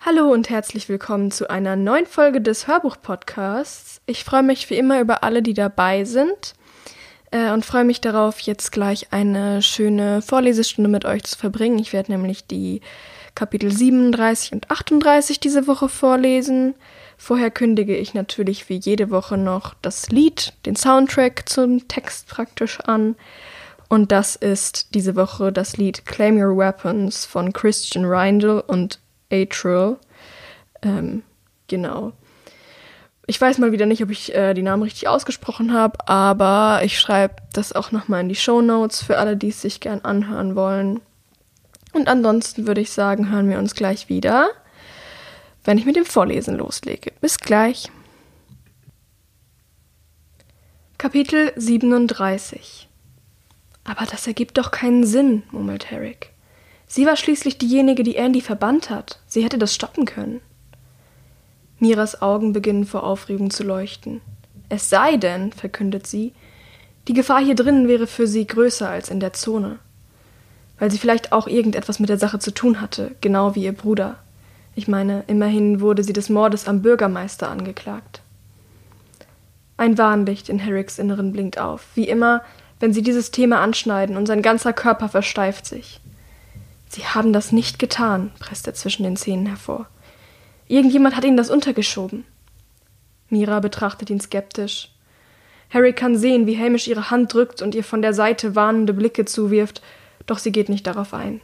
Hallo und herzlich willkommen zu einer neuen Folge des Hörbuch-Podcasts. Ich freue mich wie immer über alle, die dabei sind äh, und freue mich darauf, jetzt gleich eine schöne Vorlesestunde mit euch zu verbringen. Ich werde nämlich die Kapitel 37 und 38 diese Woche vorlesen. Vorher kündige ich natürlich wie jede Woche noch das Lied, den Soundtrack zum Text praktisch an. Und das ist diese Woche das Lied Claim Your Weapons von Christian Reindl und Atrial. Ähm, genau. Ich weiß mal wieder nicht, ob ich äh, die Namen richtig ausgesprochen habe, aber ich schreibe das auch nochmal in die Show Notes für alle, die es sich gern anhören wollen. Und ansonsten würde ich sagen, hören wir uns gleich wieder, wenn ich mit dem Vorlesen loslege. Bis gleich. Kapitel 37 Aber das ergibt doch keinen Sinn, murmelt Herrick. Sie war schließlich diejenige, die Andy verbannt hat. Sie hätte das stoppen können. Miras Augen beginnen vor Aufregung zu leuchten. Es sei denn, verkündet sie, die Gefahr hier drinnen wäre für sie größer als in der Zone. Weil sie vielleicht auch irgendetwas mit der Sache zu tun hatte, genau wie ihr Bruder. Ich meine, immerhin wurde sie des Mordes am Bürgermeister angeklagt. Ein Warnlicht in Herricks Inneren blinkt auf. Wie immer, wenn sie dieses Thema anschneiden und sein ganzer Körper versteift sich. Sie haben das nicht getan, presst er zwischen den Zähnen hervor. Irgendjemand hat Ihnen das untergeschoben. Mira betrachtet ihn skeptisch. Harry kann sehen, wie Hamish ihre Hand drückt und ihr von der Seite warnende Blicke zuwirft, doch sie geht nicht darauf ein.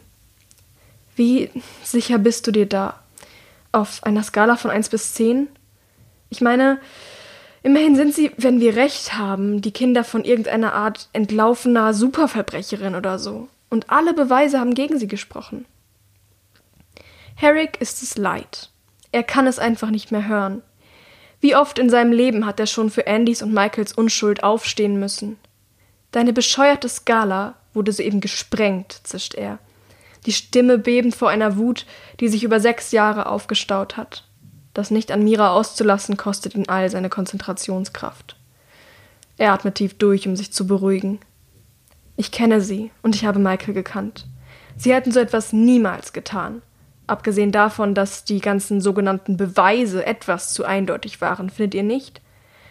Wie sicher bist du dir da? Auf einer Skala von eins bis zehn? Ich meine, immerhin sind sie, wenn wir recht haben, die Kinder von irgendeiner Art entlaufener Superverbrecherin oder so und alle Beweise haben gegen sie gesprochen. Herrick ist es leid. Er kann es einfach nicht mehr hören. Wie oft in seinem Leben hat er schon für Andys und Michaels Unschuld aufstehen müssen. Deine bescheuerte Skala wurde soeben gesprengt, zischt er. Die Stimme bebend vor einer Wut, die sich über sechs Jahre aufgestaut hat. Das nicht an Mira auszulassen, kostet ihn all seine Konzentrationskraft. Er atmet tief durch, um sich zu beruhigen. Ich kenne sie und ich habe Michael gekannt. Sie hätten so etwas niemals getan. Abgesehen davon, dass die ganzen sogenannten Beweise etwas zu eindeutig waren, findet ihr nicht?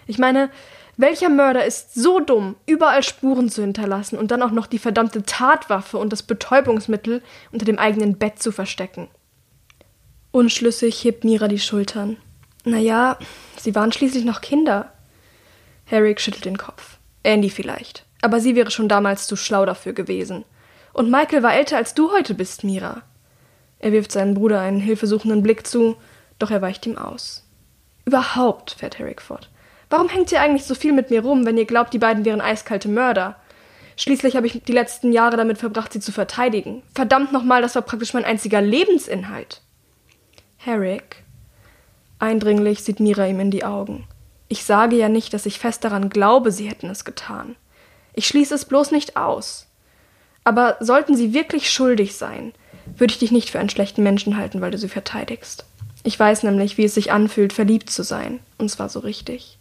Ich meine, welcher Mörder ist so dumm, überall Spuren zu hinterlassen und dann auch noch die verdammte Tatwaffe und das Betäubungsmittel unter dem eigenen Bett zu verstecken? Unschlüssig hebt Mira die Schultern. Na ja, sie waren schließlich noch Kinder. Herrick schüttelt den Kopf. Andy vielleicht aber sie wäre schon damals zu schlau dafür gewesen. Und Michael war älter als du heute bist, Mira. Er wirft seinem Bruder einen hilfesuchenden Blick zu, doch er weicht ihm aus. Überhaupt, fährt Herrick fort. Warum hängt ihr eigentlich so viel mit mir rum, wenn ihr glaubt, die beiden wären eiskalte Mörder? Schließlich habe ich die letzten Jahre damit verbracht, sie zu verteidigen. Verdammt nochmal, das war praktisch mein einziger Lebensinhalt. Herrick. Eindringlich sieht Mira ihm in die Augen. Ich sage ja nicht, dass ich fest daran glaube, sie hätten es getan. Ich schließe es bloß nicht aus. Aber sollten sie wirklich schuldig sein, würde ich dich nicht für einen schlechten Menschen halten, weil du sie verteidigst. Ich weiß nämlich, wie es sich anfühlt, verliebt zu sein, und zwar so richtig.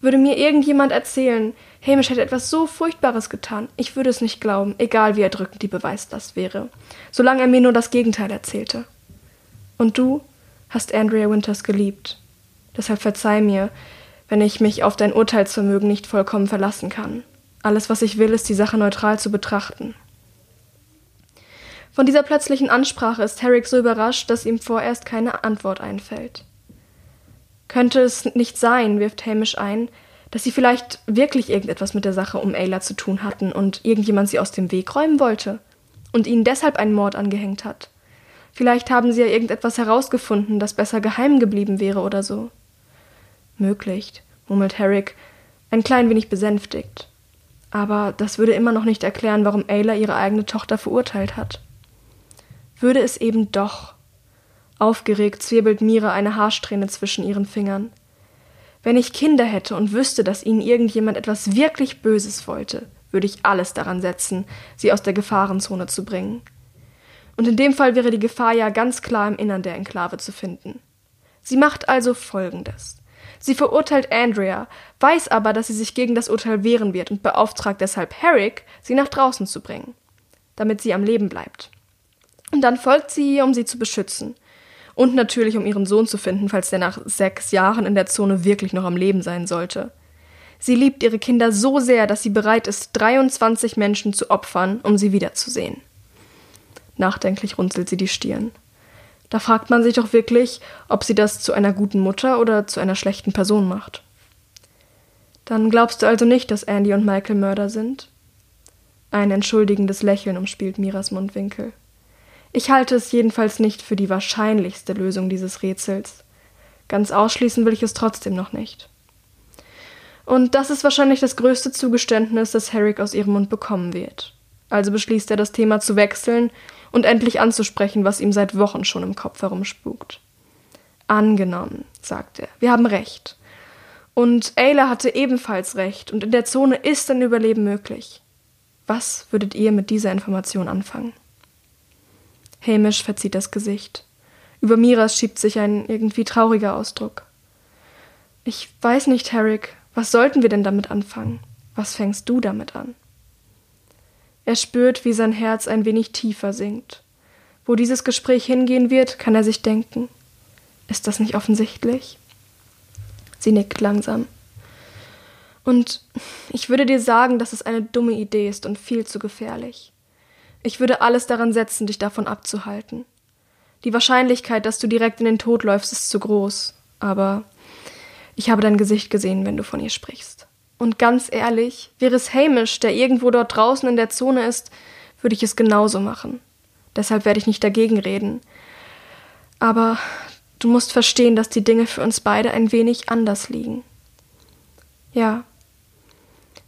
Würde mir irgendjemand erzählen, Hamish hätte etwas so Furchtbares getan, ich würde es nicht glauben, egal wie erdrückend die Beweislast wäre, solange er mir nur das Gegenteil erzählte. Und du hast Andrea Winters geliebt. Deshalb verzeih mir, wenn ich mich auf dein Urteilsvermögen nicht vollkommen verlassen kann. Alles, was ich will, ist, die Sache neutral zu betrachten. Von dieser plötzlichen Ansprache ist Herrick so überrascht, dass ihm vorerst keine Antwort einfällt. Könnte es nicht sein, wirft Hamish ein, dass sie vielleicht wirklich irgendetwas mit der Sache um Ayla zu tun hatten und irgendjemand sie aus dem Weg räumen wollte und ihnen deshalb einen Mord angehängt hat. Vielleicht haben sie ja irgendetwas herausgefunden, das besser geheim geblieben wäre oder so. Möglich, murmelt Herrick, ein klein wenig besänftigt. Aber das würde immer noch nicht erklären, warum Ayla ihre eigene Tochter verurteilt hat. Würde es eben doch. Aufgeregt zwirbelt Mira eine Haarsträhne zwischen ihren Fingern. Wenn ich Kinder hätte und wüsste, dass ihnen irgendjemand etwas wirklich Böses wollte, würde ich alles daran setzen, sie aus der Gefahrenzone zu bringen. Und in dem Fall wäre die Gefahr ja ganz klar im Innern der Enklave zu finden. Sie macht also Folgendes. Sie verurteilt Andrea, weiß aber, dass sie sich gegen das Urteil wehren wird und beauftragt deshalb Herrick, sie nach draußen zu bringen, damit sie am Leben bleibt. Und dann folgt sie ihr, um sie zu beschützen. Und natürlich, um ihren Sohn zu finden, falls der nach sechs Jahren in der Zone wirklich noch am Leben sein sollte. Sie liebt ihre Kinder so sehr, dass sie bereit ist, 23 Menschen zu opfern, um sie wiederzusehen. Nachdenklich runzelt sie die Stirn. Da fragt man sich doch wirklich, ob sie das zu einer guten Mutter oder zu einer schlechten Person macht. Dann glaubst du also nicht, dass Andy und Michael Mörder sind? Ein entschuldigendes Lächeln umspielt Miras Mundwinkel. Ich halte es jedenfalls nicht für die wahrscheinlichste Lösung dieses Rätsels. Ganz ausschließen will ich es trotzdem noch nicht. Und das ist wahrscheinlich das größte Zugeständnis, das Herrick aus ihrem Mund bekommen wird. Also beschließt er, das Thema zu wechseln und endlich anzusprechen, was ihm seit Wochen schon im Kopf herumspukt. Angenommen, sagt er, wir haben recht. Und Ayla hatte ebenfalls recht, und in der Zone ist ein Überleben möglich. Was würdet ihr mit dieser Information anfangen? Hamish verzieht das Gesicht. Über Miras schiebt sich ein irgendwie trauriger Ausdruck. Ich weiß nicht, Herrick, was sollten wir denn damit anfangen? Was fängst du damit an? Er spürt, wie sein Herz ein wenig tiefer sinkt. Wo dieses Gespräch hingehen wird, kann er sich denken. Ist das nicht offensichtlich? Sie nickt langsam. Und ich würde dir sagen, dass es eine dumme Idee ist und viel zu gefährlich. Ich würde alles daran setzen, dich davon abzuhalten. Die Wahrscheinlichkeit, dass du direkt in den Tod läufst, ist zu groß, aber ich habe dein Gesicht gesehen, wenn du von ihr sprichst. Und ganz ehrlich, wäre es Hamish, der irgendwo dort draußen in der Zone ist, würde ich es genauso machen. Deshalb werde ich nicht dagegen reden. Aber du musst verstehen, dass die Dinge für uns beide ein wenig anders liegen. Ja.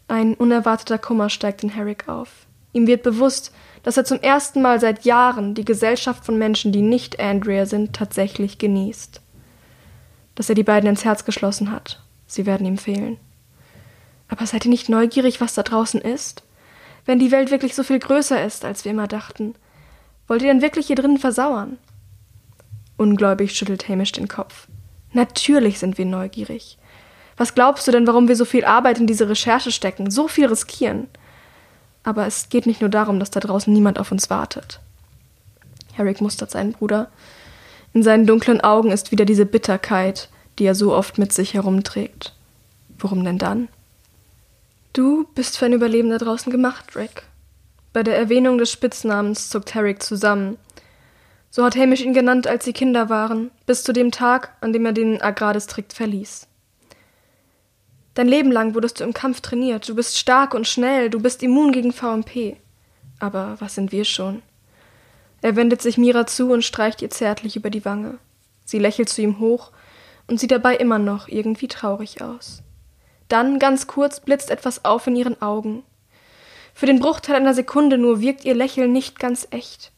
Ein unerwarteter Kummer steigt in Herrick auf. Ihm wird bewusst, dass er zum ersten Mal seit Jahren die Gesellschaft von Menschen, die nicht Andrea sind, tatsächlich genießt. Dass er die beiden ins Herz geschlossen hat. Sie werden ihm fehlen. Aber seid ihr nicht neugierig, was da draußen ist? Wenn die Welt wirklich so viel größer ist, als wir immer dachten, wollt ihr denn wirklich hier drinnen versauern? Ungläubig schüttelt Hamish den Kopf. Natürlich sind wir neugierig. Was glaubst du denn, warum wir so viel Arbeit in diese Recherche stecken, so viel riskieren? Aber es geht nicht nur darum, dass da draußen niemand auf uns wartet. Herrick mustert seinen Bruder. In seinen dunklen Augen ist wieder diese Bitterkeit, die er so oft mit sich herumträgt. Worum denn dann? Du bist für ein Überleben da draußen gemacht, Rick. Bei der Erwähnung des Spitznamens zuckt Herrick zusammen. So hat Hamish ihn genannt, als sie Kinder waren, bis zu dem Tag, an dem er den Agrardistrikt verließ. Dein Leben lang wurdest du im Kampf trainiert. Du bist stark und schnell. Du bist immun gegen VMP. Aber was sind wir schon? Er wendet sich Mira zu und streicht ihr zärtlich über die Wange. Sie lächelt zu ihm hoch und sieht dabei immer noch irgendwie traurig aus. Dann, ganz kurz, blitzt etwas auf in ihren Augen. Für den Bruchteil einer Sekunde nur wirkt ihr Lächeln nicht ganz echt,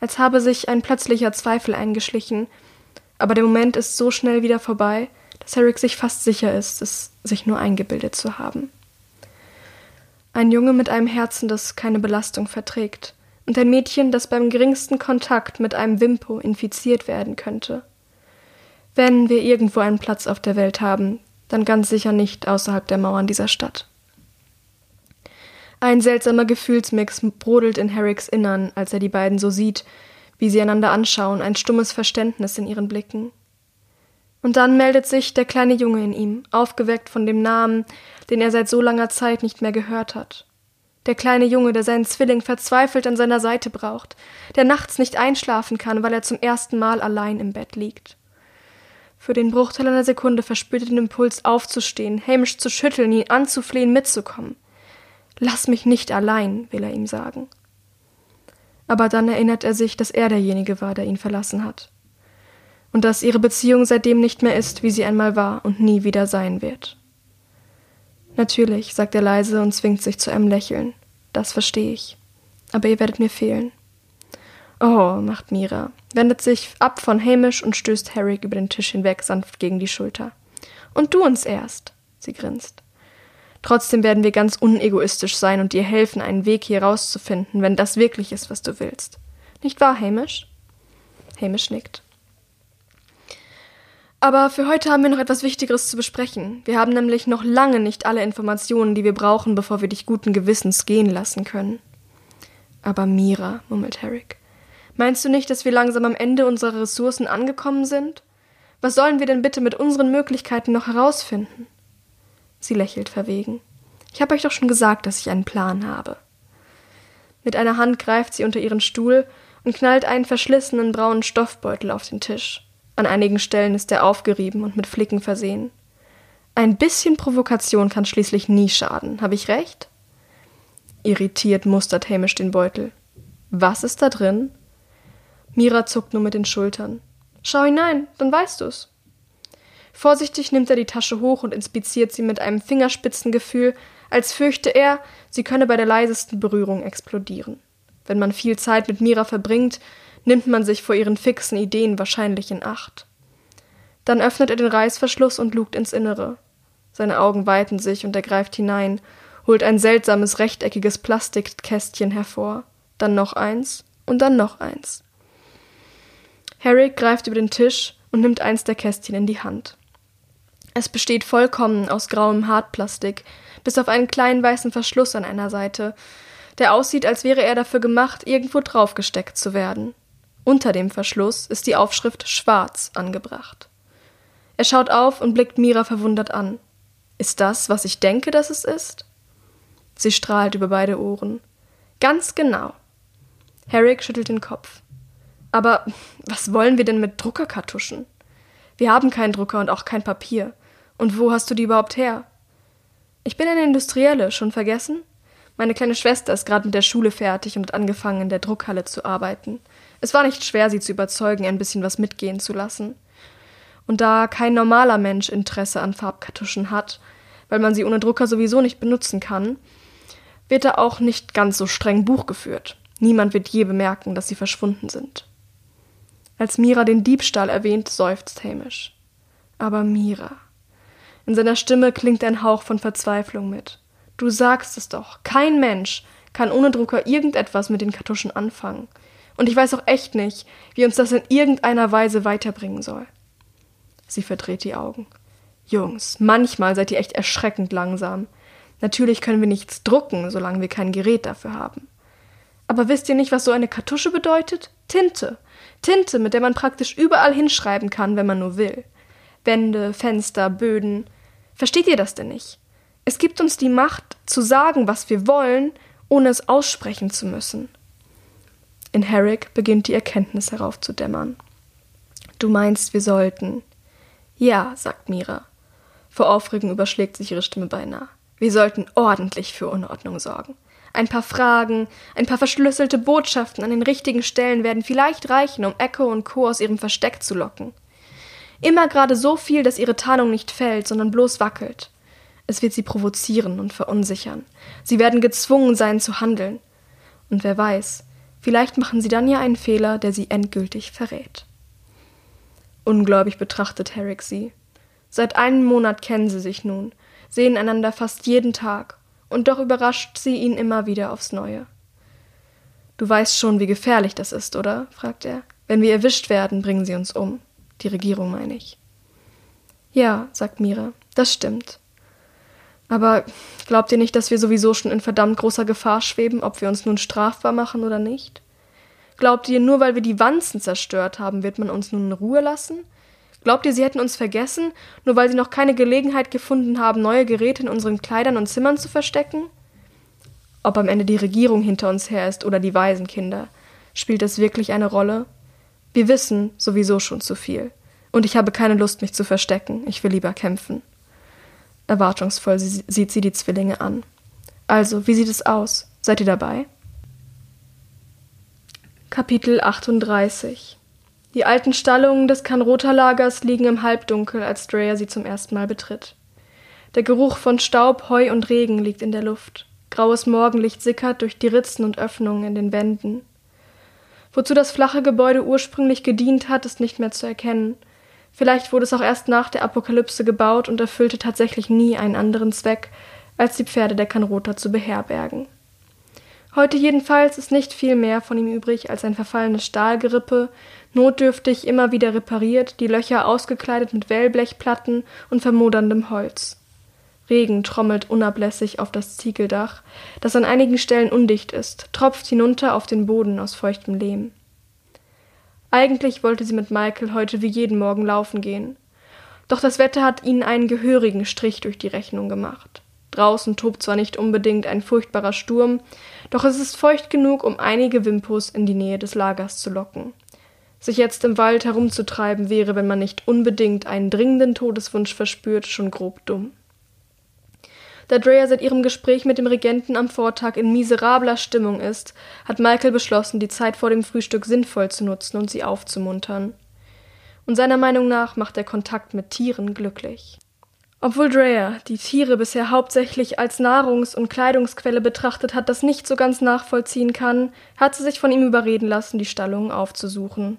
als habe sich ein plötzlicher Zweifel eingeschlichen, aber der Moment ist so schnell wieder vorbei, dass Eric sich fast sicher ist, es sich nur eingebildet zu haben. Ein Junge mit einem Herzen, das keine Belastung verträgt, und ein Mädchen, das beim geringsten Kontakt mit einem Wimpo infiziert werden könnte. Wenn wir irgendwo einen Platz auf der Welt haben, dann ganz sicher nicht außerhalb der Mauern dieser Stadt. Ein seltsamer Gefühlsmix brodelt in Herricks Innern, als er die beiden so sieht, wie sie einander anschauen, ein stummes Verständnis in ihren Blicken. Und dann meldet sich der kleine Junge in ihm, aufgeweckt von dem Namen, den er seit so langer Zeit nicht mehr gehört hat. Der kleine Junge, der seinen Zwilling verzweifelt an seiner Seite braucht, der nachts nicht einschlafen kann, weil er zum ersten Mal allein im Bett liegt. Für den Bruchteil einer Sekunde verspürt er den Impuls aufzustehen, Hamish zu schütteln, ihn anzuflehen, mitzukommen. Lass mich nicht allein, will er ihm sagen. Aber dann erinnert er sich, dass er derjenige war, der ihn verlassen hat und dass ihre Beziehung seitdem nicht mehr ist, wie sie einmal war und nie wieder sein wird. Natürlich, sagt er leise und zwingt sich zu einem Lächeln. Das verstehe ich. Aber ihr werdet mir fehlen. Oh, macht Mira, wendet sich ab von Hamish und stößt Harry über den Tisch hinweg sanft gegen die Schulter. Und du uns erst, sie grinst. Trotzdem werden wir ganz unegoistisch sein und dir helfen, einen Weg hier rauszufinden, wenn das wirklich ist, was du willst. Nicht wahr, Hamish? Hamish nickt. Aber für heute haben wir noch etwas Wichtigeres zu besprechen. Wir haben nämlich noch lange nicht alle Informationen, die wir brauchen, bevor wir dich guten Gewissens gehen lassen können. Aber Mira, murmelt Herrick, Meinst du nicht, dass wir langsam am Ende unserer Ressourcen angekommen sind? Was sollen wir denn bitte mit unseren Möglichkeiten noch herausfinden? Sie lächelt verwegen. Ich habe euch doch schon gesagt, dass ich einen Plan habe. Mit einer Hand greift sie unter ihren Stuhl und knallt einen verschlissenen braunen Stoffbeutel auf den Tisch. An einigen Stellen ist er aufgerieben und mit Flicken versehen. Ein bisschen Provokation kann schließlich nie schaden, habe ich recht? Irritiert mustert Hamish den Beutel. Was ist da drin? Mira zuckt nur mit den Schultern. Schau hinein, dann weißt du's. Vorsichtig nimmt er die Tasche hoch und inspiziert sie mit einem Fingerspitzengefühl, als fürchte er, sie könne bei der leisesten Berührung explodieren. Wenn man viel Zeit mit Mira verbringt, nimmt man sich vor ihren fixen Ideen wahrscheinlich in Acht. Dann öffnet er den Reißverschluss und lugt ins Innere. Seine Augen weiten sich und er greift hinein, holt ein seltsames rechteckiges Plastikkästchen hervor, dann noch eins und dann noch eins. Harry greift über den Tisch und nimmt eins der Kästchen in die Hand. Es besteht vollkommen aus grauem Hartplastik, bis auf einen kleinen weißen Verschluss an einer Seite, der aussieht, als wäre er dafür gemacht, irgendwo draufgesteckt zu werden. Unter dem Verschluss ist die Aufschrift Schwarz angebracht. Er schaut auf und blickt Mira verwundert an. Ist das, was ich denke, dass es ist? Sie strahlt über beide Ohren. Ganz genau. Herrick schüttelt den Kopf. Aber was wollen wir denn mit Druckerkartuschen? Wir haben keinen Drucker und auch kein Papier. Und wo hast du die überhaupt her? Ich bin eine Industrielle, schon vergessen? Meine kleine Schwester ist gerade mit der Schule fertig und hat angefangen, in der Druckhalle zu arbeiten. Es war nicht schwer, sie zu überzeugen, ein bisschen was mitgehen zu lassen. Und da kein normaler Mensch Interesse an Farbkartuschen hat, weil man sie ohne Drucker sowieso nicht benutzen kann, wird er auch nicht ganz so streng Buch geführt. Niemand wird je bemerken, dass sie verschwunden sind. Als Mira den Diebstahl erwähnt, seufzt Hamish. Aber Mira. In seiner Stimme klingt ein Hauch von Verzweiflung mit. Du sagst es doch, kein Mensch kann ohne Drucker irgendetwas mit den Kartuschen anfangen. Und ich weiß auch echt nicht, wie uns das in irgendeiner Weise weiterbringen soll. Sie verdreht die Augen. Jungs, manchmal seid ihr echt erschreckend langsam. Natürlich können wir nichts drucken, solange wir kein Gerät dafür haben. Aber wisst ihr nicht, was so eine Kartusche bedeutet? Tinte. Tinte, mit der man praktisch überall hinschreiben kann, wenn man nur will. Wände, Fenster, Böden. Versteht ihr das denn nicht? Es gibt uns die Macht, zu sagen, was wir wollen, ohne es aussprechen zu müssen. In Herrick beginnt die Erkenntnis heraufzudämmern. Du meinst, wir sollten. Ja, sagt Mira. Vor Aufregung überschlägt sich ihre Stimme beinahe. Wir sollten ordentlich für Unordnung sorgen. Ein paar Fragen, ein paar verschlüsselte Botschaften an den richtigen Stellen werden vielleicht reichen, um Echo und Co. aus ihrem Versteck zu locken. Immer gerade so viel, dass ihre Tarnung nicht fällt, sondern bloß wackelt. Es wird sie provozieren und verunsichern. Sie werden gezwungen sein zu handeln. Und wer weiß, vielleicht machen sie dann ja einen Fehler, der sie endgültig verrät. Ungläubig betrachtet Herrick sie. Seit einem Monat kennen sie sich nun, sehen einander fast jeden Tag und doch überrascht sie ihn immer wieder aufs Neue. Du weißt schon, wie gefährlich das ist, oder? fragt er. Wenn wir erwischt werden, bringen sie uns um. Die Regierung meine ich. Ja, sagt Mira, das stimmt. Aber glaubt ihr nicht, dass wir sowieso schon in verdammt großer Gefahr schweben, ob wir uns nun strafbar machen oder nicht? Glaubt ihr, nur weil wir die Wanzen zerstört haben, wird man uns nun in Ruhe lassen? Glaubt ihr, sie hätten uns vergessen, nur weil sie noch keine Gelegenheit gefunden haben, neue Geräte in unseren Kleidern und Zimmern zu verstecken? Ob am Ende die Regierung hinter uns her ist oder die Waisenkinder, spielt das wirklich eine Rolle? Wir wissen sowieso schon zu viel. Und ich habe keine Lust, mich zu verstecken. Ich will lieber kämpfen. Erwartungsvoll sieht sie die Zwillinge an. Also, wie sieht es aus? Seid ihr dabei? Kapitel 38 die alten Stallungen des Kanrota-Lagers liegen im Halbdunkel, als Dreyer sie zum ersten Mal betritt. Der Geruch von Staub, Heu und Regen liegt in der Luft. Graues Morgenlicht sickert durch die Ritzen und Öffnungen in den Wänden. Wozu das flache Gebäude ursprünglich gedient hat, ist nicht mehr zu erkennen. Vielleicht wurde es auch erst nach der Apokalypse gebaut und erfüllte tatsächlich nie einen anderen Zweck, als die Pferde der Kanrota zu beherbergen. Heute jedenfalls ist nicht viel mehr von ihm übrig als ein verfallenes Stahlgerippe, notdürftig immer wieder repariert, die Löcher ausgekleidet mit Wellblechplatten und vermoderndem Holz. Regen trommelt unablässig auf das Ziegeldach, das an einigen Stellen undicht ist, tropft hinunter auf den Boden aus feuchtem Lehm. Eigentlich wollte sie mit Michael heute wie jeden Morgen laufen gehen. Doch das Wetter hat ihnen einen gehörigen Strich durch die Rechnung gemacht. Draußen tobt zwar nicht unbedingt ein furchtbarer Sturm, doch es ist feucht genug, um einige Wimpus in die Nähe des Lagers zu locken. Sich jetzt im Wald herumzutreiben wäre, wenn man nicht unbedingt einen dringenden Todeswunsch verspürt, schon grob dumm. Da Drea seit ihrem Gespräch mit dem Regenten am Vortag in miserabler Stimmung ist, hat Michael beschlossen, die Zeit vor dem Frühstück sinnvoll zu nutzen und sie aufzumuntern. Und seiner Meinung nach macht der Kontakt mit Tieren glücklich. Obwohl Drea die Tiere bisher hauptsächlich als Nahrungs- und Kleidungsquelle betrachtet hat, das nicht so ganz nachvollziehen kann, hat sie sich von ihm überreden lassen, die Stallungen aufzusuchen.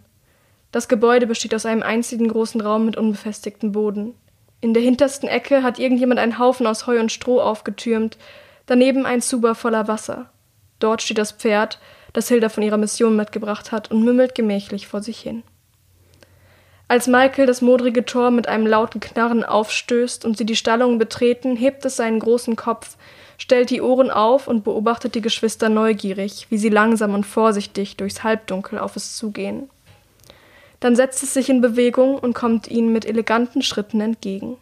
Das Gebäude besteht aus einem einzigen großen Raum mit unbefestigtem Boden. In der hintersten Ecke hat irgendjemand einen Haufen aus Heu und Stroh aufgetürmt, daneben ein Zuber voller Wasser. Dort steht das Pferd, das Hilda von ihrer Mission mitgebracht hat, und mümmelt gemächlich vor sich hin. Als Michael das modrige Tor mit einem lauten Knarren aufstößt und sie die Stallung betreten, hebt es seinen großen Kopf, stellt die Ohren auf und beobachtet die Geschwister neugierig, wie sie langsam und vorsichtig durchs Halbdunkel auf es zugehen. Dann setzt es sich in Bewegung und kommt ihnen mit eleganten Schritten entgegen.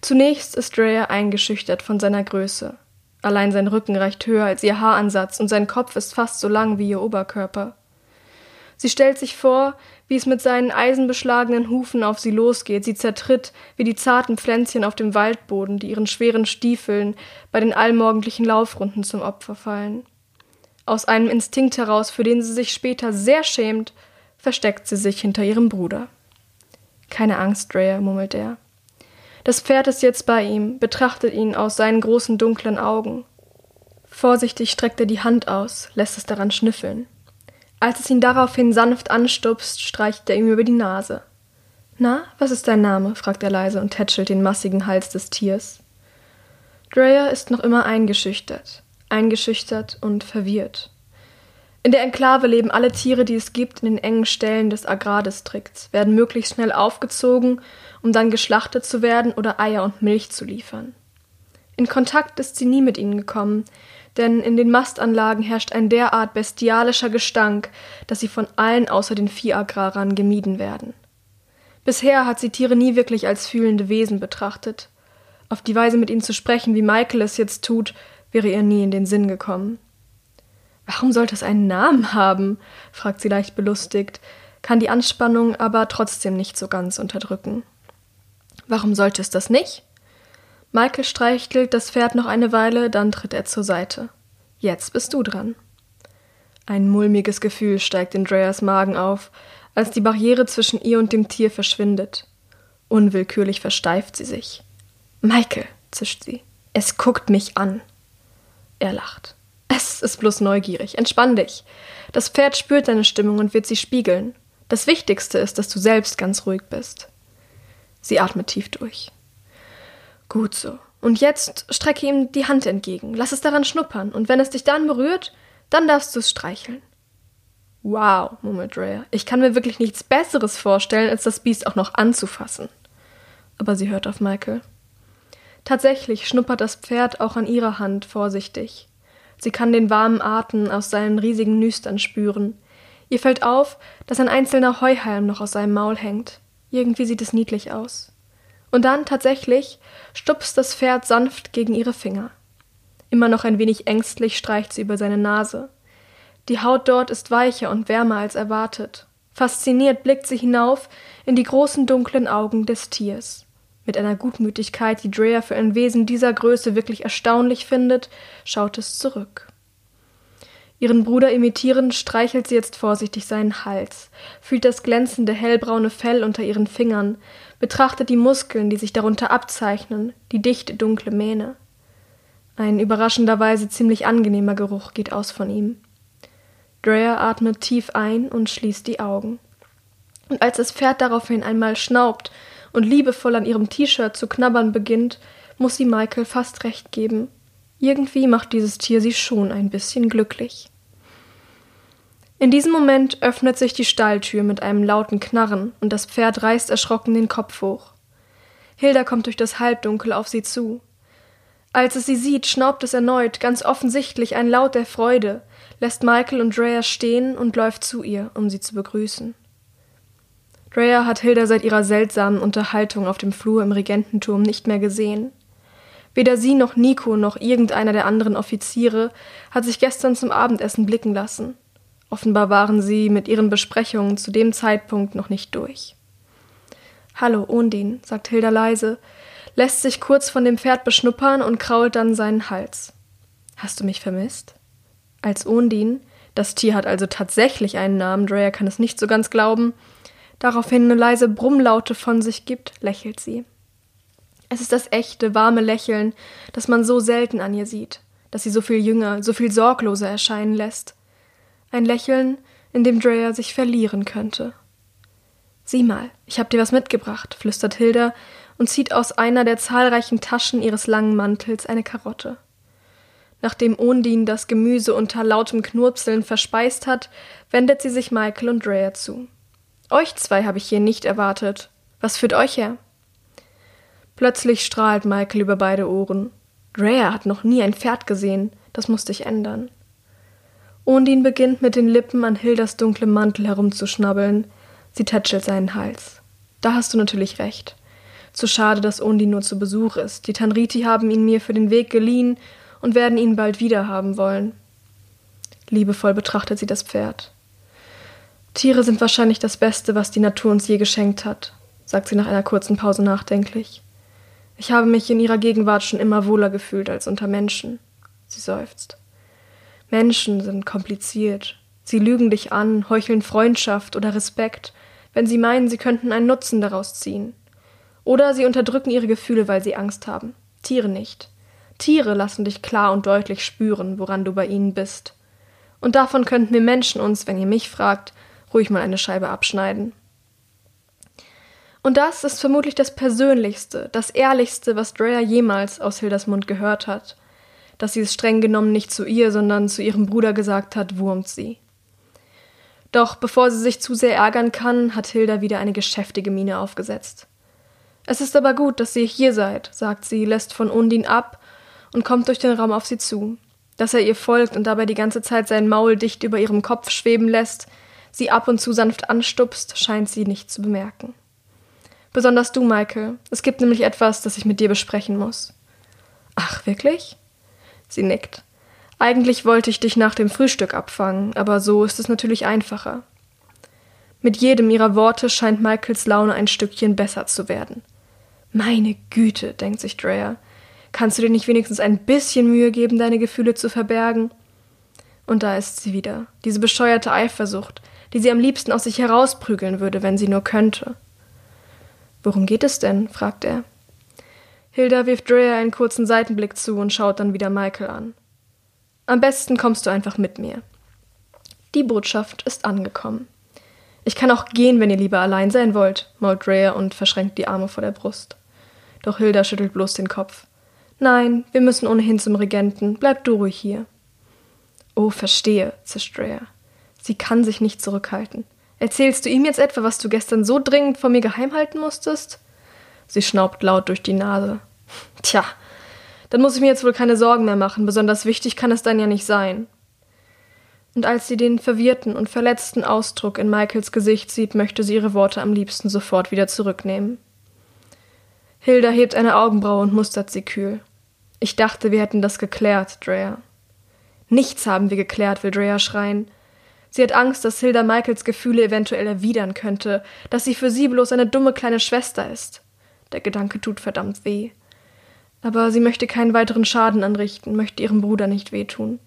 Zunächst ist Drea eingeschüchtert von seiner Größe. Allein sein Rücken reicht höher als ihr Haaransatz und sein Kopf ist fast so lang wie ihr Oberkörper. Sie stellt sich vor, wie es mit seinen eisenbeschlagenen Hufen auf sie losgeht, sie zertritt wie die zarten Pflänzchen auf dem Waldboden, die ihren schweren Stiefeln bei den allmorgendlichen Laufrunden zum Opfer fallen. Aus einem Instinkt heraus, für den sie sich später sehr schämt, versteckt sie sich hinter ihrem Bruder. Keine Angst, Drea, murmelt er. Das Pferd ist jetzt bei ihm, betrachtet ihn aus seinen großen dunklen Augen. Vorsichtig streckt er die Hand aus, lässt es daran schnüffeln. Als es ihn daraufhin sanft anstupst, streicht er ihm über die Nase. Na, was ist dein Name? fragt er leise und tätschelt den massigen Hals des Tiers. Drea ist noch immer eingeschüchtert, eingeschüchtert und verwirrt. In der Enklave leben alle Tiere, die es gibt, in den engen Stellen des Agrardistrikts, werden möglichst schnell aufgezogen, um dann geschlachtet zu werden oder Eier und Milch zu liefern. In Kontakt ist sie nie mit ihnen gekommen, denn in den Mastanlagen herrscht ein derart bestialischer Gestank, dass sie von allen außer den Viehagrarern gemieden werden. Bisher hat sie Tiere nie wirklich als fühlende Wesen betrachtet. Auf die Weise mit ihnen zu sprechen, wie Michael es jetzt tut, wäre ihr nie in den Sinn gekommen. Warum sollte es einen Namen haben? fragt sie leicht belustigt, kann die Anspannung aber trotzdem nicht so ganz unterdrücken. Warum sollte es das nicht? Michael streichelt das Pferd noch eine Weile, dann tritt er zur Seite. Jetzt bist du dran. Ein mulmiges Gefühl steigt in Dreas Magen auf, als die Barriere zwischen ihr und dem Tier verschwindet. Unwillkürlich versteift sie sich. Michael, zischt sie, es guckt mich an. Er lacht. Ist bloß neugierig. Entspann dich. Das Pferd spürt deine Stimmung und wird sie spiegeln. Das Wichtigste ist, dass du selbst ganz ruhig bist. Sie atmet tief durch. Gut so. Und jetzt strecke ihm die Hand entgegen. Lass es daran schnuppern. Und wenn es dich dann berührt, dann darfst du es streicheln. Wow, murmelt Rhea. Ich kann mir wirklich nichts Besseres vorstellen, als das Biest auch noch anzufassen. Aber sie hört auf Michael. Tatsächlich schnuppert das Pferd auch an ihrer Hand vorsichtig. Sie kann den warmen Atem aus seinen riesigen Nüstern spüren. Ihr fällt auf, dass ein einzelner Heuhalm noch aus seinem Maul hängt. Irgendwie sieht es niedlich aus. Und dann tatsächlich stupst das Pferd sanft gegen ihre Finger. Immer noch ein wenig ängstlich streicht sie über seine Nase. Die Haut dort ist weicher und wärmer als erwartet. Fasziniert blickt sie hinauf in die großen dunklen Augen des Tiers. Mit einer Gutmütigkeit, die Drea für ein Wesen dieser Größe wirklich erstaunlich findet, schaut es zurück. Ihren Bruder imitierend streichelt sie jetzt vorsichtig seinen Hals, fühlt das glänzende hellbraune Fell unter ihren Fingern, betrachtet die Muskeln, die sich darunter abzeichnen, die dichte dunkle Mähne. Ein überraschenderweise ziemlich angenehmer Geruch geht aus von ihm. Drea atmet tief ein und schließt die Augen. Und als das Pferd daraufhin einmal schnaubt und liebevoll an ihrem T-Shirt zu knabbern beginnt, muss sie Michael fast recht geben. Irgendwie macht dieses Tier sie schon ein bisschen glücklich. In diesem Moment öffnet sich die Stalltür mit einem lauten Knarren und das Pferd reißt erschrocken den Kopf hoch. Hilda kommt durch das Halbdunkel auf sie zu. Als es sie sieht, schnaubt es erneut, ganz offensichtlich ein Laut der Freude, lässt Michael und Drea stehen und läuft zu ihr, um sie zu begrüßen. Drea hat Hilda seit ihrer seltsamen Unterhaltung auf dem Flur im Regententurm nicht mehr gesehen. Weder sie noch Nico noch irgendeiner der anderen Offiziere hat sich gestern zum Abendessen blicken lassen. Offenbar waren sie mit ihren Besprechungen zu dem Zeitpunkt noch nicht durch. Hallo, Ondin, sagt Hilda leise, lässt sich kurz von dem Pferd beschnuppern und krault dann seinen Hals. Hast du mich vermisst? Als Ondin, das Tier hat also tatsächlich einen Namen, Drea kann es nicht so ganz glauben, daraufhin eine leise Brummlaute von sich gibt, lächelt sie. Es ist das echte, warme Lächeln, das man so selten an ihr sieht, das sie so viel jünger, so viel sorgloser erscheinen lässt. Ein Lächeln, in dem Drea sich verlieren könnte. Sieh mal, ich hab dir was mitgebracht, flüstert Hilda und zieht aus einer der zahlreichen Taschen ihres langen Mantels eine Karotte. Nachdem Ondin das Gemüse unter lautem Knurpseln verspeist hat, wendet sie sich Michael und Drea zu. Euch zwei habe ich hier nicht erwartet. Was führt euch her? Plötzlich strahlt Michael über beide Ohren. Drea hat noch nie ein Pferd gesehen. Das muss sich ändern. Ondin beginnt mit den Lippen an Hildas dunklem Mantel herumzuschnabbeln. Sie tätschelt seinen Hals. Da hast du natürlich recht. Zu schade, dass Ondin nur zu Besuch ist. Die Tanriti haben ihn mir für den Weg geliehen und werden ihn bald wieder haben wollen. Liebevoll betrachtet sie das Pferd. Tiere sind wahrscheinlich das Beste, was die Natur uns je geschenkt hat, sagt sie nach einer kurzen Pause nachdenklich. Ich habe mich in ihrer Gegenwart schon immer wohler gefühlt als unter Menschen. Sie seufzt. Menschen sind kompliziert. Sie lügen dich an, heucheln Freundschaft oder Respekt, wenn sie meinen, sie könnten einen Nutzen daraus ziehen. Oder sie unterdrücken ihre Gefühle, weil sie Angst haben. Tiere nicht. Tiere lassen dich klar und deutlich spüren, woran du bei ihnen bist. Und davon könnten wir Menschen uns, wenn ihr mich fragt, ruhig mal eine Scheibe abschneiden. Und das ist vermutlich das Persönlichste, das Ehrlichste, was Drea jemals aus Hildas Mund gehört hat. Dass sie es streng genommen nicht zu ihr, sondern zu ihrem Bruder gesagt hat, wurmt sie. Doch bevor sie sich zu sehr ärgern kann, hat Hilda wieder eine geschäftige Miene aufgesetzt. Es ist aber gut, dass ihr hier seid, sagt sie, lässt von Undin ab und kommt durch den Raum auf sie zu. Dass er ihr folgt und dabei die ganze Zeit sein Maul dicht über ihrem Kopf schweben lässt, sie ab und zu sanft anstupst, scheint sie nicht zu bemerken. Besonders du, Michael. Es gibt nämlich etwas, das ich mit dir besprechen muss. Ach, wirklich? Sie nickt. Eigentlich wollte ich dich nach dem Frühstück abfangen, aber so ist es natürlich einfacher. Mit jedem ihrer Worte scheint Michaels Laune ein Stückchen besser zu werden. Meine Güte, denkt sich Drea. Kannst du dir nicht wenigstens ein bisschen Mühe geben, deine Gefühle zu verbergen? Und da ist sie wieder, diese bescheuerte Eifersucht, die sie am liebsten aus sich herausprügeln würde, wenn sie nur könnte. Worum geht es denn? fragt er. Hilda wirft Drea einen kurzen Seitenblick zu und schaut dann wieder Michael an. Am besten kommst du einfach mit mir. Die Botschaft ist angekommen. Ich kann auch gehen, wenn ihr lieber allein sein wollt, mault Drea und verschränkt die Arme vor der Brust. Doch Hilda schüttelt bloß den Kopf. Nein, wir müssen ohnehin zum Regenten. Bleib du ruhig hier. Oh, verstehe, zischt Drea. Sie kann sich nicht zurückhalten. Erzählst du ihm jetzt etwa, was du gestern so dringend vor mir geheim halten musstest? Sie schnaubt laut durch die Nase. Tja, dann muss ich mir jetzt wohl keine Sorgen mehr machen, besonders wichtig kann es dann ja nicht sein. Und als sie den verwirrten und verletzten Ausdruck in Michaels Gesicht sieht, möchte sie ihre Worte am liebsten sofort wieder zurücknehmen. Hilda hebt eine Augenbraue und mustert sie kühl. Ich dachte, wir hätten das geklärt, Drea. Nichts haben wir geklärt, will Drea schreien. Sie hat Angst, dass Hilda Michaels Gefühle eventuell erwidern könnte, dass sie für sie bloß eine dumme kleine Schwester ist. Der Gedanke tut verdammt weh. Aber sie möchte keinen weiteren Schaden anrichten, möchte ihrem Bruder nicht wehtun.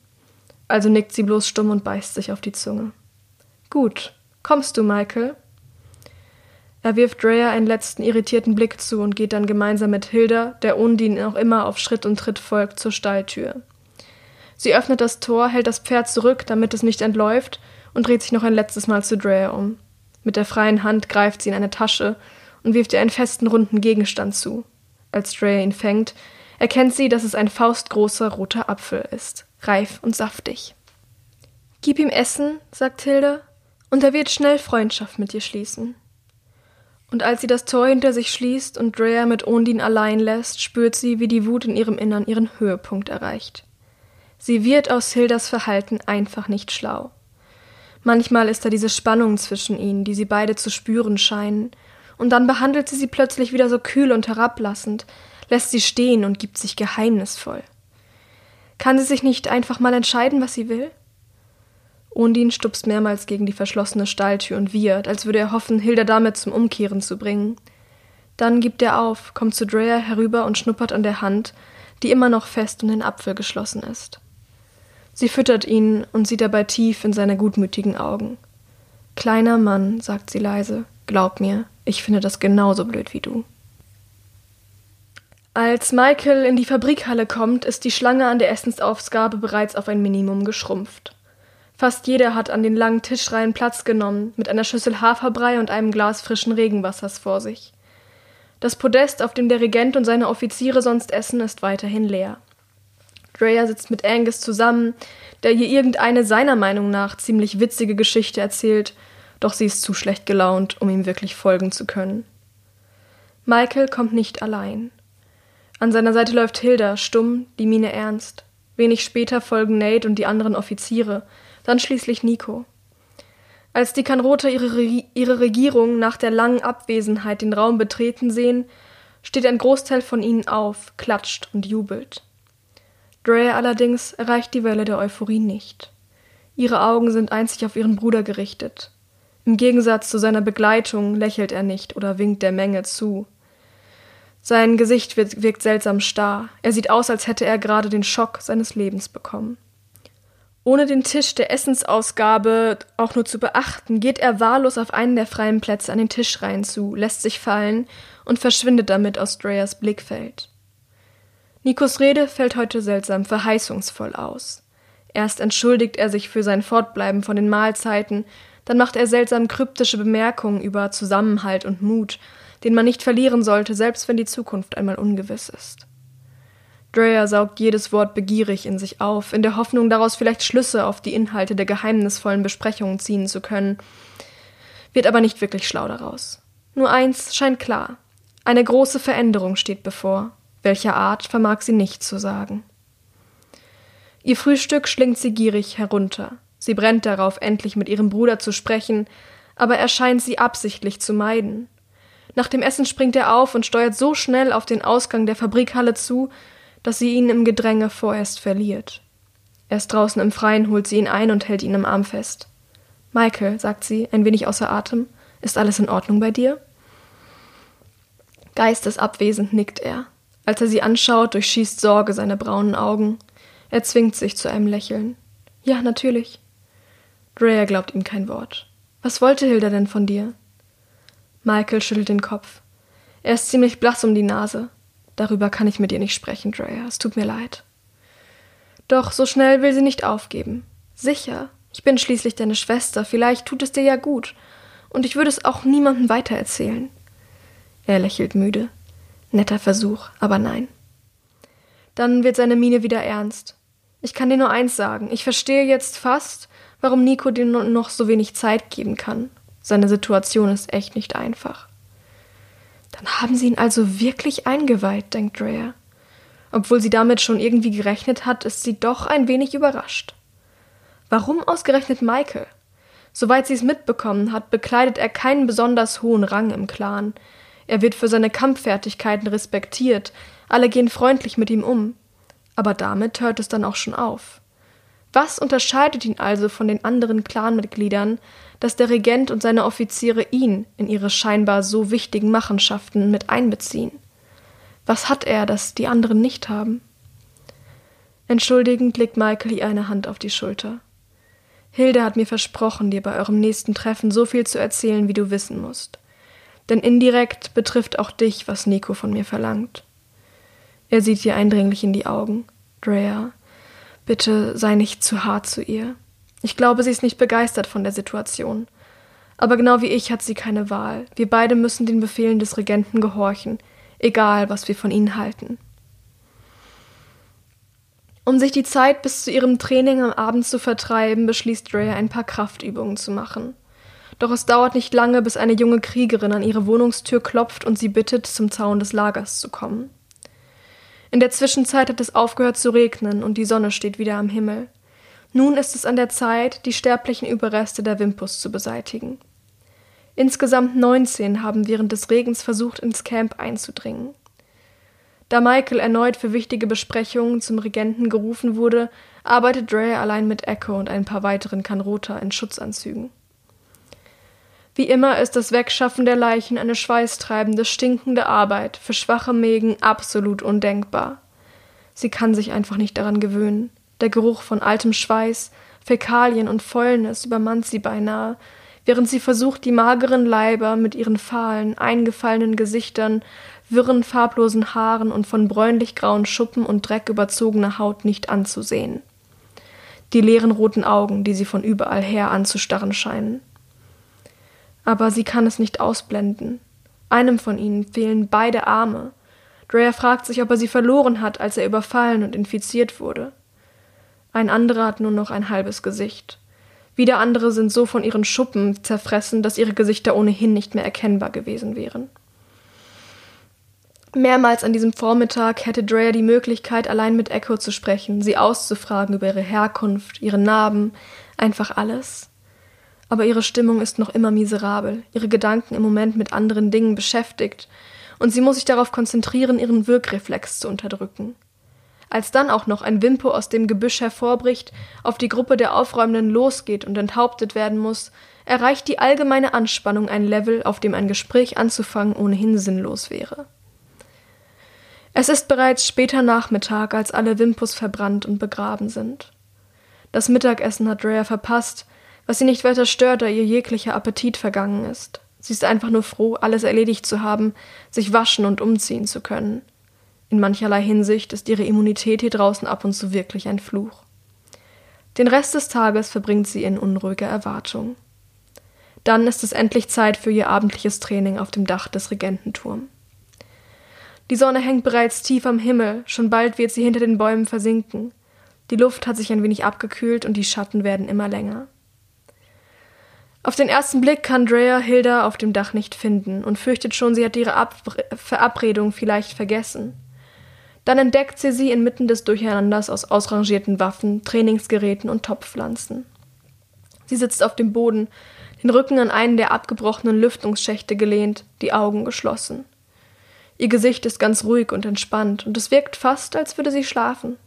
Also nickt sie bloß stumm und beißt sich auf die Zunge. Gut, kommst du, Michael? Er wirft Drea einen letzten irritierten Blick zu und geht dann gemeinsam mit Hilda, der Undin auch immer auf Schritt und Tritt folgt, zur Stalltür. Sie öffnet das Tor, hält das Pferd zurück, damit es nicht entläuft, und dreht sich noch ein letztes Mal zu Drea um. Mit der freien Hand greift sie in eine Tasche und wirft ihr einen festen, runden Gegenstand zu. Als Drea ihn fängt, erkennt sie, dass es ein faustgroßer roter Apfel ist, reif und saftig. Gib ihm Essen, sagt Hilda, und er wird schnell Freundschaft mit dir schließen. Und als sie das Tor hinter sich schließt und Drea mit Ondin allein lässt, spürt sie, wie die Wut in ihrem Innern ihren Höhepunkt erreicht. Sie wird aus Hildas Verhalten einfach nicht schlau. Manchmal ist da diese Spannung zwischen ihnen, die sie beide zu spüren scheinen, und dann behandelt sie sie plötzlich wieder so kühl und herablassend, lässt sie stehen und gibt sich geheimnisvoll. Kann sie sich nicht einfach mal entscheiden, was sie will? Undin stupst mehrmals gegen die verschlossene Stalltür und wiehert, als würde er hoffen, Hilda damit zum Umkehren zu bringen. Dann gibt er auf, kommt zu Drea herüber und schnuppert an der Hand, die immer noch fest um den Apfel geschlossen ist. Sie füttert ihn und sieht dabei tief in seine gutmütigen Augen. Kleiner Mann, sagt sie leise, glaub mir, ich finde das genauso blöd wie du. Als Michael in die Fabrikhalle kommt, ist die Schlange an der Essensaufgabe bereits auf ein Minimum geschrumpft. Fast jeder hat an den langen Tischreihen Platz genommen, mit einer Schüssel Haferbrei und einem Glas frischen Regenwassers vor sich. Das Podest, auf dem der Regent und seine Offiziere sonst essen, ist weiterhin leer. Drea sitzt mit Angus zusammen, der ihr irgendeine seiner Meinung nach ziemlich witzige Geschichte erzählt, doch sie ist zu schlecht gelaunt, um ihm wirklich folgen zu können. Michael kommt nicht allein. An seiner Seite läuft Hilda, stumm, die Miene ernst. Wenig später folgen Nate und die anderen Offiziere, dann schließlich Nico. Als die Kanroter ihre, Re ihre Regierung nach der langen Abwesenheit den Raum betreten sehen, steht ein Großteil von ihnen auf, klatscht und jubelt. Drea allerdings erreicht die Welle der Euphorie nicht. Ihre Augen sind einzig auf ihren Bruder gerichtet. Im Gegensatz zu seiner Begleitung lächelt er nicht oder winkt der Menge zu. Sein Gesicht wirkt seltsam starr. Er sieht aus, als hätte er gerade den Schock seines Lebens bekommen. Ohne den Tisch der Essensausgabe auch nur zu beachten, geht er wahllos auf einen der freien Plätze an den Tischreihen zu, lässt sich fallen und verschwindet damit aus Dreyers Blickfeld. Nikos Rede fällt heute seltsam verheißungsvoll aus. Erst entschuldigt er sich für sein Fortbleiben von den Mahlzeiten, dann macht er seltsam kryptische Bemerkungen über Zusammenhalt und Mut, den man nicht verlieren sollte, selbst wenn die Zukunft einmal ungewiss ist. Dreyer saugt jedes Wort begierig in sich auf, in der Hoffnung, daraus vielleicht Schlüsse auf die Inhalte der geheimnisvollen Besprechungen ziehen zu können, wird aber nicht wirklich schlau daraus. Nur eins scheint klar. Eine große Veränderung steht bevor. Welcher Art vermag sie nicht zu sagen. Ihr Frühstück schlingt sie gierig herunter. Sie brennt darauf, endlich mit ihrem Bruder zu sprechen, aber er scheint sie absichtlich zu meiden. Nach dem Essen springt er auf und steuert so schnell auf den Ausgang der Fabrikhalle zu, dass sie ihn im Gedränge vorerst verliert. Erst draußen im Freien holt sie ihn ein und hält ihn im Arm fest. Michael, sagt sie, ein wenig außer Atem, ist alles in Ordnung bei dir? Geistesabwesend nickt er. Als er sie anschaut, durchschießt Sorge seine braunen Augen. Er zwingt sich zu einem Lächeln. Ja, natürlich. Drea glaubt ihm kein Wort. Was wollte Hilda denn von dir? Michael schüttelt den Kopf. Er ist ziemlich blass um die Nase. Darüber kann ich mit ihr nicht sprechen, Drea. Es tut mir leid. Doch so schnell will sie nicht aufgeben. Sicher. Ich bin schließlich deine Schwester. Vielleicht tut es dir ja gut. Und ich würde es auch niemandem weitererzählen. Er lächelt müde. Netter Versuch, aber nein. Dann wird seine Miene wieder ernst. Ich kann dir nur eins sagen. Ich verstehe jetzt fast, warum Nico dir noch so wenig Zeit geben kann. Seine Situation ist echt nicht einfach. Dann haben sie ihn also wirklich eingeweiht, denkt Drea. Obwohl sie damit schon irgendwie gerechnet hat, ist sie doch ein wenig überrascht. Warum ausgerechnet Michael? Soweit sie es mitbekommen hat, bekleidet er keinen besonders hohen Rang im Clan. Er wird für seine Kampffertigkeiten respektiert, alle gehen freundlich mit ihm um. Aber damit hört es dann auch schon auf. Was unterscheidet ihn also von den anderen Clanmitgliedern, dass der Regent und seine Offiziere ihn in ihre scheinbar so wichtigen Machenschaften mit einbeziehen? Was hat er, das die anderen nicht haben? Entschuldigend legt Michael ihr eine Hand auf die Schulter. Hilde hat mir versprochen, dir bei eurem nächsten Treffen so viel zu erzählen, wie du wissen musst. Denn indirekt betrifft auch dich, was Nico von mir verlangt. Er sieht ihr eindringlich in die Augen. Drea, Bitte sei nicht zu hart zu ihr. Ich glaube, sie ist nicht begeistert von der Situation. Aber genau wie ich hat sie keine Wahl. Wir beide müssen den Befehlen des Regenten gehorchen, egal was wir von ihnen halten. Um sich die Zeit bis zu ihrem Training am Abend zu vertreiben, beschließt Drea ein paar Kraftübungen zu machen. Doch es dauert nicht lange, bis eine junge Kriegerin an ihre Wohnungstür klopft und sie bittet, zum Zaun des Lagers zu kommen. In der Zwischenzeit hat es aufgehört zu regnen und die Sonne steht wieder am Himmel. Nun ist es an der Zeit, die sterblichen Überreste der Wimpus zu beseitigen. Insgesamt 19 haben während des Regens versucht, ins Camp einzudringen. Da Michael erneut für wichtige Besprechungen zum Regenten gerufen wurde, arbeitet Dre allein mit Echo und ein paar weiteren Kanrota in Schutzanzügen. Wie immer ist das Wegschaffen der Leichen eine schweißtreibende, stinkende Arbeit, für schwache Mägen absolut undenkbar. Sie kann sich einfach nicht daran gewöhnen. Der Geruch von altem Schweiß, Fäkalien und Fäulnis übermannt sie beinahe, während sie versucht, die mageren Leiber mit ihren fahlen, eingefallenen Gesichtern, wirren, farblosen Haaren und von bräunlich-grauen Schuppen und Dreck überzogener Haut nicht anzusehen. Die leeren roten Augen, die sie von überall her anzustarren scheinen. Aber sie kann es nicht ausblenden. Einem von ihnen fehlen beide Arme. Drea fragt sich, ob er sie verloren hat, als er überfallen und infiziert wurde. Ein anderer hat nur noch ein halbes Gesicht. Wieder andere sind so von ihren Schuppen zerfressen, dass ihre Gesichter ohnehin nicht mehr erkennbar gewesen wären. Mehrmals an diesem Vormittag hätte Drea die Möglichkeit, allein mit Echo zu sprechen, sie auszufragen über ihre Herkunft, ihre Narben, einfach alles. Aber ihre Stimmung ist noch immer miserabel, ihre Gedanken im Moment mit anderen Dingen beschäftigt, und sie muss sich darauf konzentrieren, ihren Wirkreflex zu unterdrücken. Als dann auch noch ein Wimpo aus dem Gebüsch hervorbricht, auf die Gruppe der Aufräumenden losgeht und enthauptet werden muss, erreicht die allgemeine Anspannung ein Level, auf dem ein Gespräch anzufangen ohnehin sinnlos wäre. Es ist bereits später Nachmittag, als alle Wimpus verbrannt und begraben sind. Das Mittagessen hat Rhea verpasst, was sie nicht weiter stört, da ihr jeglicher Appetit vergangen ist. Sie ist einfach nur froh, alles erledigt zu haben, sich waschen und umziehen zu können. In mancherlei Hinsicht ist ihre Immunität hier draußen ab und zu wirklich ein Fluch. Den Rest des Tages verbringt sie in unruhiger Erwartung. Dann ist es endlich Zeit für ihr abendliches Training auf dem Dach des Regententurms. Die Sonne hängt bereits tief am Himmel, schon bald wird sie hinter den Bäumen versinken. Die Luft hat sich ein wenig abgekühlt und die Schatten werden immer länger. Auf den ersten Blick kann Drea Hilda auf dem Dach nicht finden und fürchtet schon, sie hat ihre Ab Verabredung vielleicht vergessen. Dann entdeckt sie sie inmitten des Durcheinanders aus ausrangierten Waffen, Trainingsgeräten und Topfpflanzen. Sie sitzt auf dem Boden, den Rücken an einen der abgebrochenen Lüftungsschächte gelehnt, die Augen geschlossen. Ihr Gesicht ist ganz ruhig und entspannt, und es wirkt fast, als würde sie schlafen.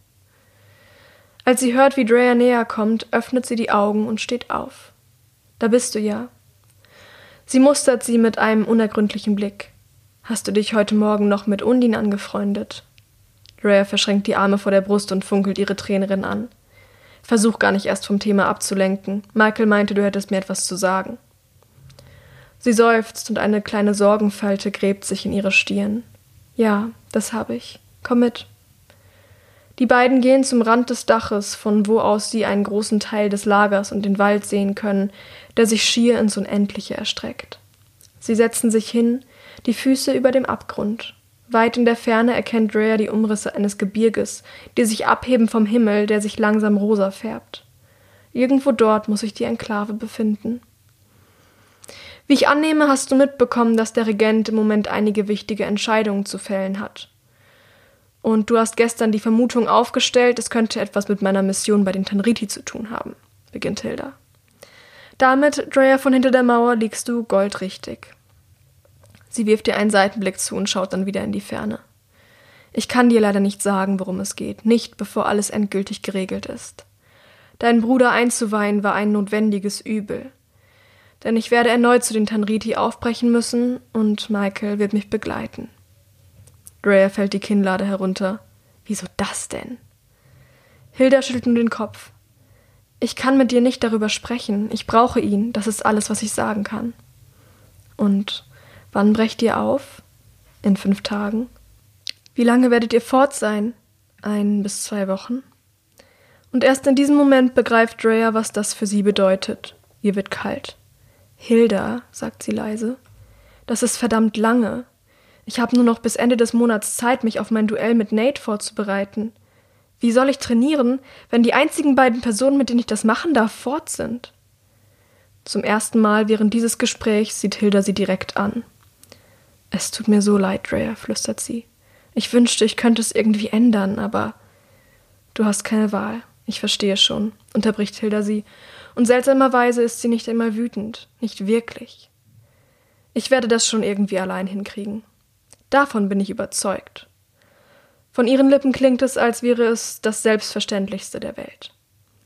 Als sie hört, wie Drea näher kommt, öffnet sie die Augen und steht auf. Da bist du ja. Sie mustert sie mit einem unergründlichen Blick. Hast du dich heute Morgen noch mit Undin angefreundet? Drea verschränkt die Arme vor der Brust und funkelt ihre Trainerin an. Versuch gar nicht erst vom Thema abzulenken. Michael meinte, du hättest mir etwas zu sagen. Sie seufzt und eine kleine Sorgenfalte gräbt sich in ihre Stirn. Ja, das habe ich. Komm mit. Die beiden gehen zum Rand des Daches, von wo aus sie einen großen Teil des Lagers und den Wald sehen können, der sich schier ins Unendliche erstreckt. Sie setzen sich hin, die Füße über dem Abgrund. Weit in der Ferne erkennt Rhea die Umrisse eines Gebirges, die sich abheben vom Himmel, der sich langsam rosa färbt. Irgendwo dort muss sich die Enklave befinden. Wie ich annehme, hast du mitbekommen, dass der Regent im Moment einige wichtige Entscheidungen zu fällen hat. Und du hast gestern die Vermutung aufgestellt, es könnte etwas mit meiner Mission bei den Tanriti zu tun haben, beginnt Hilda. Damit, Drea von hinter der Mauer, liegst du goldrichtig. Sie wirft dir einen Seitenblick zu und schaut dann wieder in die Ferne. Ich kann dir leider nicht sagen, worum es geht, nicht bevor alles endgültig geregelt ist. Deinen Bruder einzuweihen war ein notwendiges Übel denn ich werde erneut zu den Tanriti aufbrechen müssen und Michael wird mich begleiten. Drea fällt die Kinnlade herunter. Wieso das denn? Hilda schüttelt nur den Kopf. Ich kann mit dir nicht darüber sprechen. Ich brauche ihn. Das ist alles, was ich sagen kann. Und wann brecht ihr auf? In fünf Tagen. Wie lange werdet ihr fort sein? Ein bis zwei Wochen. Und erst in diesem Moment begreift Drea, was das für sie bedeutet. Ihr wird kalt. Hilda, sagt sie leise, das ist verdammt lange. Ich habe nur noch bis Ende des Monats Zeit, mich auf mein Duell mit Nate vorzubereiten. Wie soll ich trainieren, wenn die einzigen beiden Personen, mit denen ich das machen darf, fort sind? Zum ersten Mal während dieses Gesprächs sieht Hilda sie direkt an. Es tut mir so leid, Drea, flüstert sie. Ich wünschte, ich könnte es irgendwie ändern, aber du hast keine Wahl. Ich verstehe schon, unterbricht Hilda sie, und seltsamerweise ist sie nicht einmal wütend, nicht wirklich. Ich werde das schon irgendwie allein hinkriegen. Davon bin ich überzeugt. Von ihren Lippen klingt es, als wäre es das Selbstverständlichste der Welt.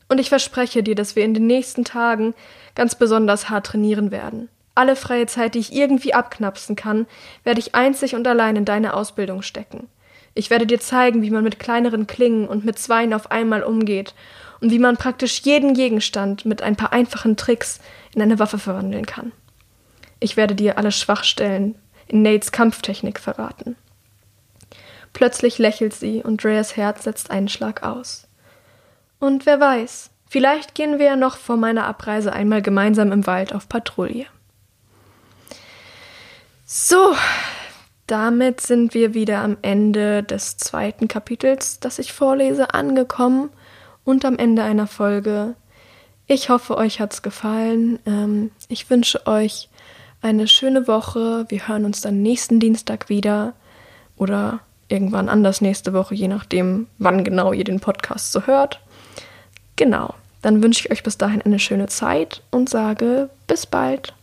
Und ich verspreche dir, dass wir in den nächsten Tagen ganz besonders hart trainieren werden. Alle freie Zeit, die ich irgendwie abknapsen kann, werde ich einzig und allein in deine Ausbildung stecken. Ich werde dir zeigen, wie man mit kleineren Klingen und mit Zweien auf einmal umgeht und wie man praktisch jeden Gegenstand mit ein paar einfachen Tricks in eine Waffe verwandeln kann. Ich werde dir alle Schwachstellen in Nates Kampftechnik verraten. Plötzlich lächelt sie und Dreas Herz setzt einen Schlag aus. Und wer weiß, vielleicht gehen wir ja noch vor meiner Abreise einmal gemeinsam im Wald auf Patrouille. So, damit sind wir wieder am Ende des zweiten Kapitels, das ich vorlese, angekommen und am Ende einer Folge. Ich hoffe, euch hat's gefallen. Ähm, ich wünsche euch eine schöne Woche. Wir hören uns dann nächsten Dienstag wieder oder irgendwann anders nächste Woche, je nachdem, wann genau ihr den Podcast so hört. Genau, dann wünsche ich euch bis dahin eine schöne Zeit und sage bis bald.